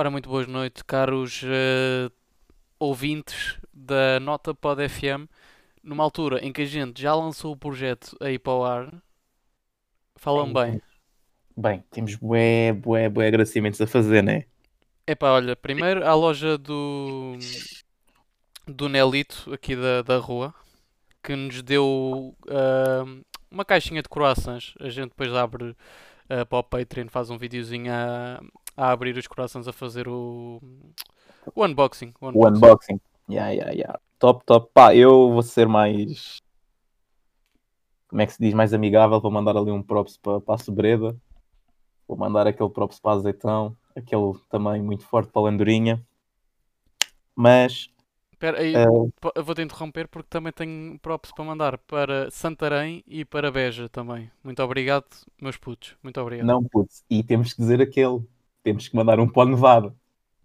Ora, muito boas noites, caros eh, ouvintes da Nota Pod FM. Numa altura em que a gente já lançou o projeto aí para o ar, falam bem. Bem, temos bué, bué, bué agradecimentos a fazer, né? Epá, olha, primeiro à loja do, do Nelito, aqui da, da rua, que nos deu ah, uma caixinha de croissants. A gente depois abre ah, para o Patreon, faz um videozinho a, a abrir os croissants, a fazer o, o unboxing. O O unboxing. unboxing. Yeah, yeah, yeah. Top, top. Pá, eu vou ser mais. Como é que se diz? Mais amigável. Vou mandar ali um props para para a sobreda. Vou mandar aquele props para a azeitão. Aquele também muito forte para a landurinha. Mas. Espera aí, eh, vou-te interromper porque também tenho props para mandar para Santarém e para Beja também. Muito obrigado, meus putos. Muito obrigado. não, putz. E temos que dizer aquele. Temos que mandar um pó nevado.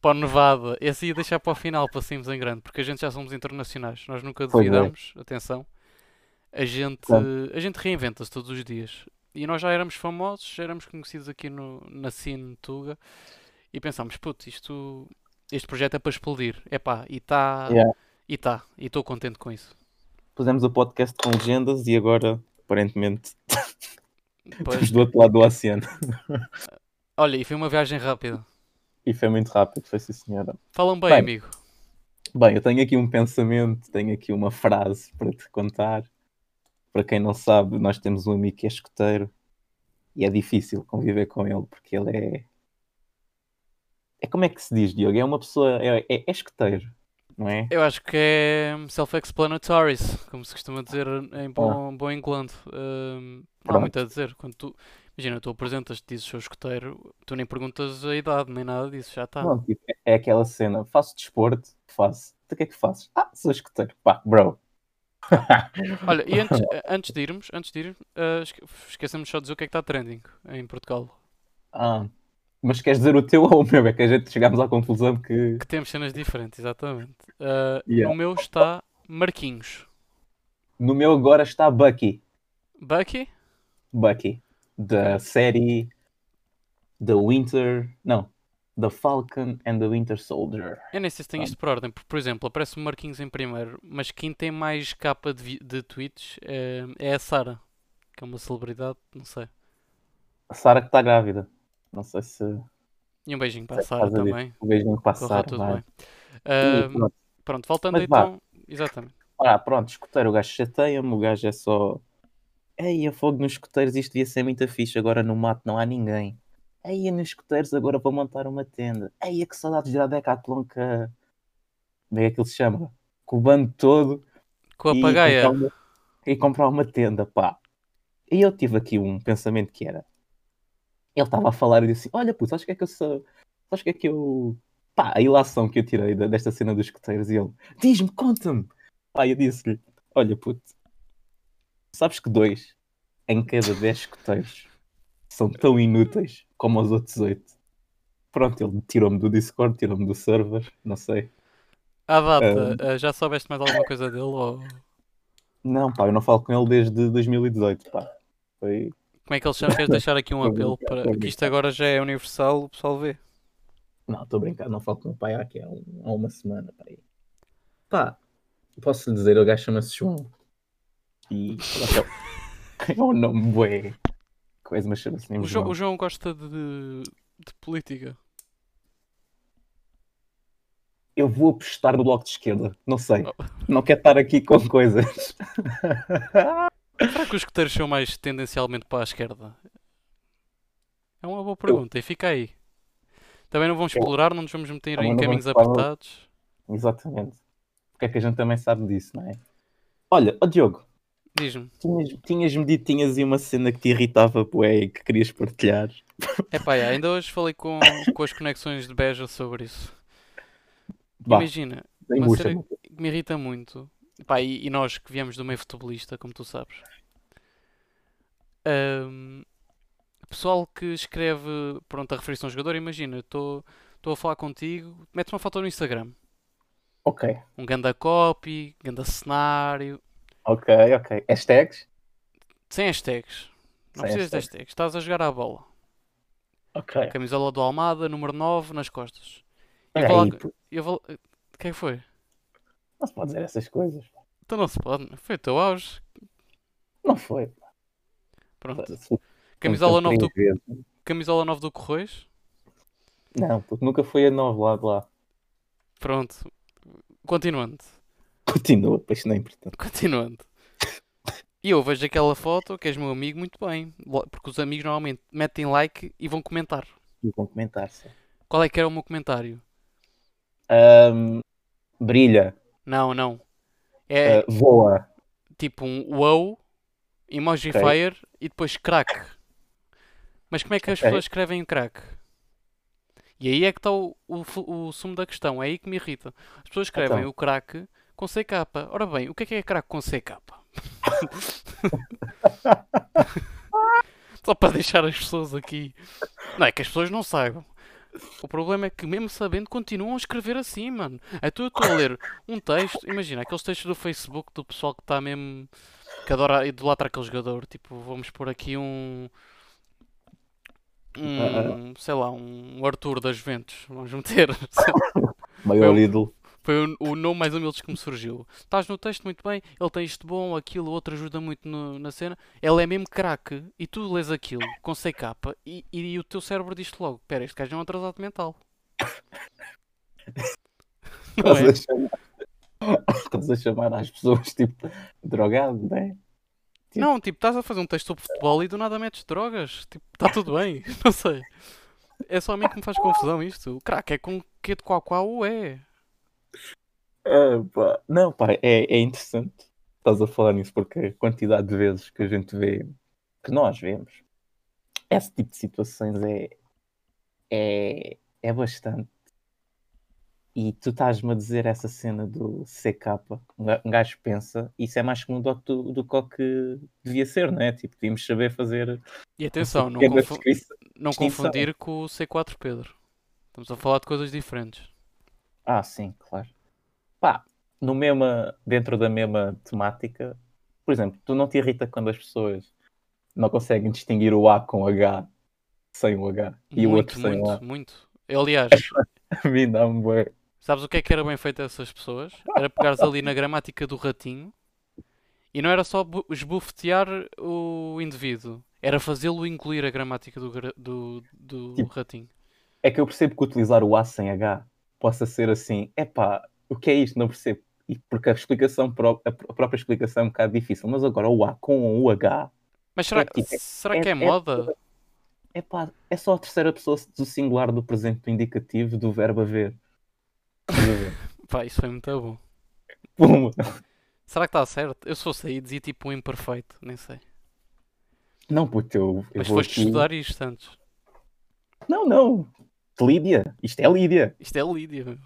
Para o Nevada, esse ia deixar para o final, para sairmos em grande, porque a gente já somos internacionais. Nós nunca é. duvidamos, atenção. A gente, a gente reinventa-se todos os dias. E nós já éramos famosos, já éramos conhecidos aqui no, na cine Tuga. E pensámos, putz, isto, este projeto é para explodir. Epá, e está, Yeah. e está, e estou contente com isso. Pusemos o podcast com legendas e agora, aparentemente, Pois, estamos do outro lado do oceano. olha, e foi uma viagem rápida. E foi muito rápido, foi sim, senhora. Falam bem, Bem, amigo. Bem, eu tenho aqui um pensamento, tenho aqui uma frase para te contar. Para quem não sabe, nós temos um amigo que é escoteiro e é difícil conviver com ele porque ele é. É como é que se diz, Diogo? É uma pessoa. É, é, é escoteiro, não é? Eu acho que é self-explanatory, como se costuma dizer em bom, bom inglês. Não há muito a dizer. Quando tu, imagina, tu apresentas-te, dizes sou escoteiro, tu nem perguntas a idade, nem nada disso, já está. Não, tipo, é aquela cena. Faço desporto? Faço. Tu o que é que fazes? Ah, sou escoteiro. Pá, bro. Olha, e antes, antes de irmos, antes de ir, uh, esque- esquecemos só de dizer o que é que está trending em Portugal. Ah, mas queres dizer o teu ou o meu? É que a gente chegámos à conclusão que. Que temos cenas diferentes, exatamente. Uh, Yeah. O meu está Marquinhos. No meu agora está Bucky. Bucky? Bucky. Da série The Winter. Não. The Falcon and the Winter Soldier. Eu nem sei se tem isto por ordem, porque, por exemplo, aparece o Marquinhos em primeiro, mas quem tem mais capa de, de tweets é, é a Sara, que é uma celebridade, não sei. A Sara que está grávida. Não sei se. E um beijinho para a que Sara também. O beijinho para a Sara. tudo vai. bem. Ah, pronto. pronto, voltando Mas vá. então. Exatamente. Ah, pronto, escoteiro, o gajo chateia-me, o gajo é só. Ei, a fogo nos escoteiros, isto devia ser muito fixe, agora no mato não há ninguém. Ei, nos escoteiros agora vou montar uma tenda. Ei, que saudades de ir à Decathlon que... Como é que ele se chama? Com o bando todo Com a pagaia. comprar, uma... e comprar uma tenda, pá. E eu tive aqui um pensamento que era... Ele estava a falar e disse assim, olha, puto, sabes o que é que eu sou... Sabes o que é que eu... Pá, a ilação que eu tirei desta cena dos escoteiros e ele... Diz-me, conta-me. Pá, eu disse-lhe, olha, puto, sabes que dois em cada dez escoteiros são tão inúteis como os outros oito. Pronto, ele tirou-me do Discord, tirou-me do server, não sei. À data, ah, já soubeste mais alguma coisa dele? Ou... Não, pá, eu não falo com ele desde 2018, pá. Foi... Como é que ele chama? Queres deixar aqui um apelo para que isto agora já é universal, o pessoal vê. Não, estou a brincar, não falo com o pai há, aqui, há, um- há uma semana, pá. Pá, posso lhe dizer, o gajo chama-se João. E é um nome bué. Coisa, mas chama-se mesmo O, Jo- João. o João gosta de, de política. Eu vou apostar no bloco de esquerda, não sei. Oh. Não quero estar aqui com coisas. Será que os escuteiros são mais tendencialmente para a esquerda? É uma boa pergunta e fica aí. Também não vamos Eu- explorar, não nos vamos meter Também em caminhos apertados. Exatamente. Porque é que a gente também sabe disso, não é? Olha, ó Diogo, Diz-me. tinhas- tinhas-me dito que tinhas aí uma cena que te irritava, bué, e que querias partilhar. Epá, yeah, ainda hoje falei com, com as conexões de Beja sobre isso. Vá, Imagina, uma cena que me irrita muito. Epá, e, e nós que viemos do meio futebolista, como tu sabes. Ahm, pessoal que escreve, pronto, a referir-se a um jogador, imagina, estou a falar contigo, metes uma foto no Instagram. Ok, Um ganda copy, ganda cenário, ok, ok. Hashtags? sem hashtags. Não Sem precisas de hashtags. hashtags, estás a jogar à bola. Ok. Camisola do Almada, número 9, nas costas. Eu vou, lá- eu vou. O que é foi? não se pode dizer essas coisas. Então não se pode. Foi o teu auge. Não foi. Pronto. Camisola nunca 9 do, camisola 9 do Correios. Não, porque nunca foi a 9 lá de lá. Pronto. Continuando. Continua, pois não é importante. Continuando. E eu vejo aquela foto que és meu amigo muito bem. Porque os amigos normalmente metem like e vão comentar. E vão comentar só. Qual é que era o meu comentário? Ahm, brilha, Não, não. É ah, voa. tipo um wow, emoji Ok. fire e depois crack. Mas como é que as Ok. pessoas escrevem crack? E aí é que está o, o, o sumo da questão, é aí que me irrita. As pessoas escrevem Então. o crack com CK. Ora bem, o que é que é crack com CK? Só para deixar as pessoas aqui. Não é que as pessoas não saibam. O problema é que, mesmo sabendo, continuam a escrever assim, mano. Então eu estou a ler um texto, imagina, aqueles textos do Facebook do pessoal que está mesmo. que adora idolatrar aquele jogador. Tipo, vamos pôr aqui um. Um. sei lá, um Arthur das Juventus. Vamos meter. Maior ídolo. Foi o, o nome mais humilde que me surgiu. Estás no texto muito bem, ele tem isto bom, aquilo, outro ajuda muito no- na cena. Ele é mesmo craque e tu lês aquilo com CK e, e, o teu cérebro diz-te logo: Pera, este gajo é um atrasado mental. Não Estás é? a chamar. Estás a chamar às pessoas tipo drogado, não é? Tipo- Não, tipo, estás a fazer um texto sobre futebol e do nada metes drogas. Tipo, está tudo bem. Não sei. É só a mim que me faz confusão isto. O craque é com que de qual qual é. Ah, pá. Não, pá, é, é interessante. Estás a falar nisso porque a quantidade de vezes que a gente vê, que nós vemos, esse tipo de situações é, é, é bastante. E tu estás-me a dizer essa cena do CK, um ga- gajo pensa, isso é mais comum do, do, do que o que devia ser, não é? Tipo, devíamos saber fazer E atenção, não, confu- não confundir com o C4 Pedro. Estamos a falar de coisas diferentes. Ah, sim, claro. Pá, no mesma, dentro da mesma temática, por exemplo, tu não te irrita quando as pessoas não conseguem distinguir o A com H sem o H e o muito, outro sem o A. muito, muito. Aliás, A mim dá-me bué. sabes o que é que era bem feito a essas pessoas? Era pegares ali na gramática do ratinho e não era só bu- esbufetear o indivíduo, era fazê-lo incluir a gramática do, do, do Tipo, ratinho. É que eu percebo que utilizar o A sem H possa ser assim, epá, o que é isto? Não percebo. E porque a explicação, pró- a pr- a própria explicação é um bocado difícil, mas agora o A com o H, Mas será, é tipo, é- será que é é- moda? epá, é só a terceira pessoa do singular do presente do indicativo do verbo haver. Pá, isso foi muito bom. Pum. Será que está certo? Eu fosse aí dizia tipo um imperfeito, nem sei. Não, puto, eu, eu Mas foste aqui- estudar isto antes. Não, não. Lídia. Isto é Lídia. Isto é Lídia.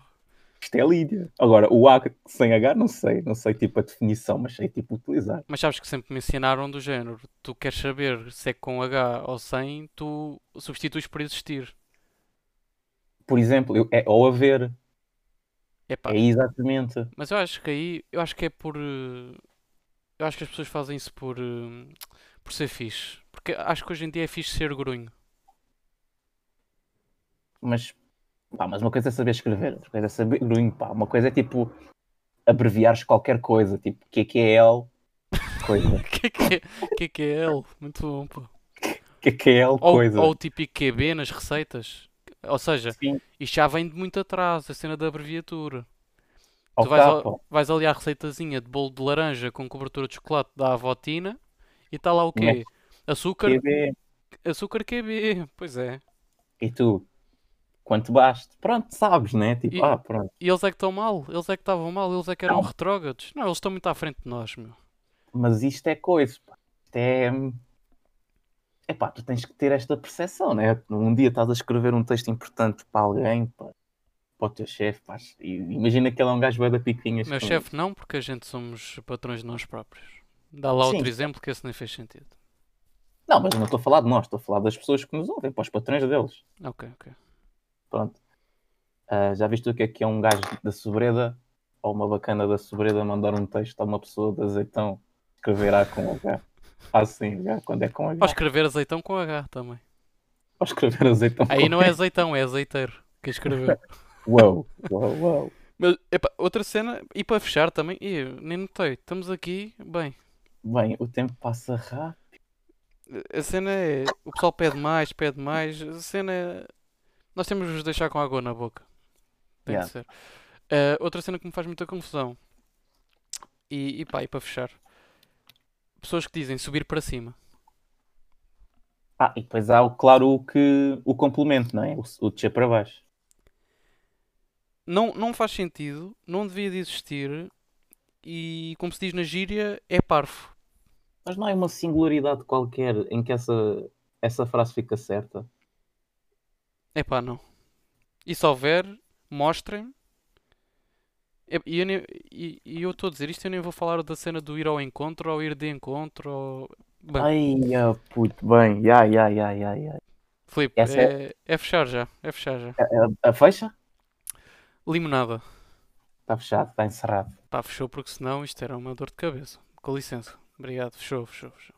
Isto é Lídia. Agora, o A sem H, não sei. Não sei tipo a definição, mas sei tipo utilizar. Mas sabes que sempre me ensinaram do género. Tu queres saber se é com H ou sem, tu substituis por existir. Por exemplo, eu- é ou haver. Epá, É exatamente. mas eu acho que aí, eu acho que é por. eh, Eu acho que as pessoas fazem isso por, eh, por ser fixe. Porque acho que hoje em dia é fixe ser grunho. Mas, pá, mas uma coisa é saber escrever, outra coisa é saber grunho, pá. Uma coisa é tipo abreviares qualquer coisa, tipo QQL, coisa. É é, é que é? Muito bom, pá. QQL, Ou, coisa. ou o típico QB nas receitas. Ou seja, Sim. isto já vem de muito atrás, a cena da abreviatura. Ao Tu vais, vais ali à receitazinha de bolo de laranja com cobertura de chocolate da avotina e está lá o quê? Açúcar, QB. açúcar QB. Pois é. E tu? Quanto baste? Pronto, sabes, né? Tipo, E- ah, pronto. E eles é que estão mal, eles é que estavam mal, eles é que eram Não. retrógrados. Não, eles estão muito à frente de nós, meu. Mas isto é coisa, pá. Isto é. Epá, tu tens que ter esta percepção, né? Um dia estás a escrever um texto importante para alguém, pá, para o teu chefe, pá, e imagina que ele é um gajo da piquinhas. Meu chefe não, porque a gente somos patrões de nós próprios. Dá lá Sim. outro exemplo que esse nem fez sentido. Não, mas não estou a falar de nós, estou a falar das pessoas que nos ouvem, para os patrões deles. Ok, ok. Pronto. Ah, já viste o que é que é um gajo da sobreda ou uma bacana da sobreda mandar um texto a uma pessoa de azeitão escrever A com H? Assim, H, quando é com Ou H. escrever azeitão com H também. Ao escrever azeitão. Aí não é azeitão, é azeiteiro que escreveu. Uau, uau, uau. Mas, epá, outra cena, e para fechar também, Ih, nem notei, estamos aqui, bem, Bem, o tempo passa rápido. a cena é, o pessoal pede mais, pede mais, a cena é, nós temos de vos deixar com água na boca, tem Yeah. de ser. Eh, outra cena que me faz muita confusão, e, e pá, e para fechar, pessoas que dizem subir para cima, Ah, e depois há, claro, o que o complemento, não é? O, o descer para baixo. não, não faz sentido, não devia de existir, e como se diz na gíria, é parvo. Mas não é uma singularidade qualquer em que essa, essa frase fica certa? Epá, não. E se houver, mostrem-me. E eu, nem- e- e eu estou a dizer isto, eu nem vou falar da cena do ir ao encontro ou ir de encontro. Ou... Bem, Ai, ah, puto, bem. Ya, ya, ya, ya, ya. Filipe, essa é, é fechar já. É fechar já. A, a fecha? Limonada. Está fechado, está encerrado. Pá, fechou porque senão isto era uma dor de cabeça. Com licença. Obrigado. Fechou, fechou, fechou.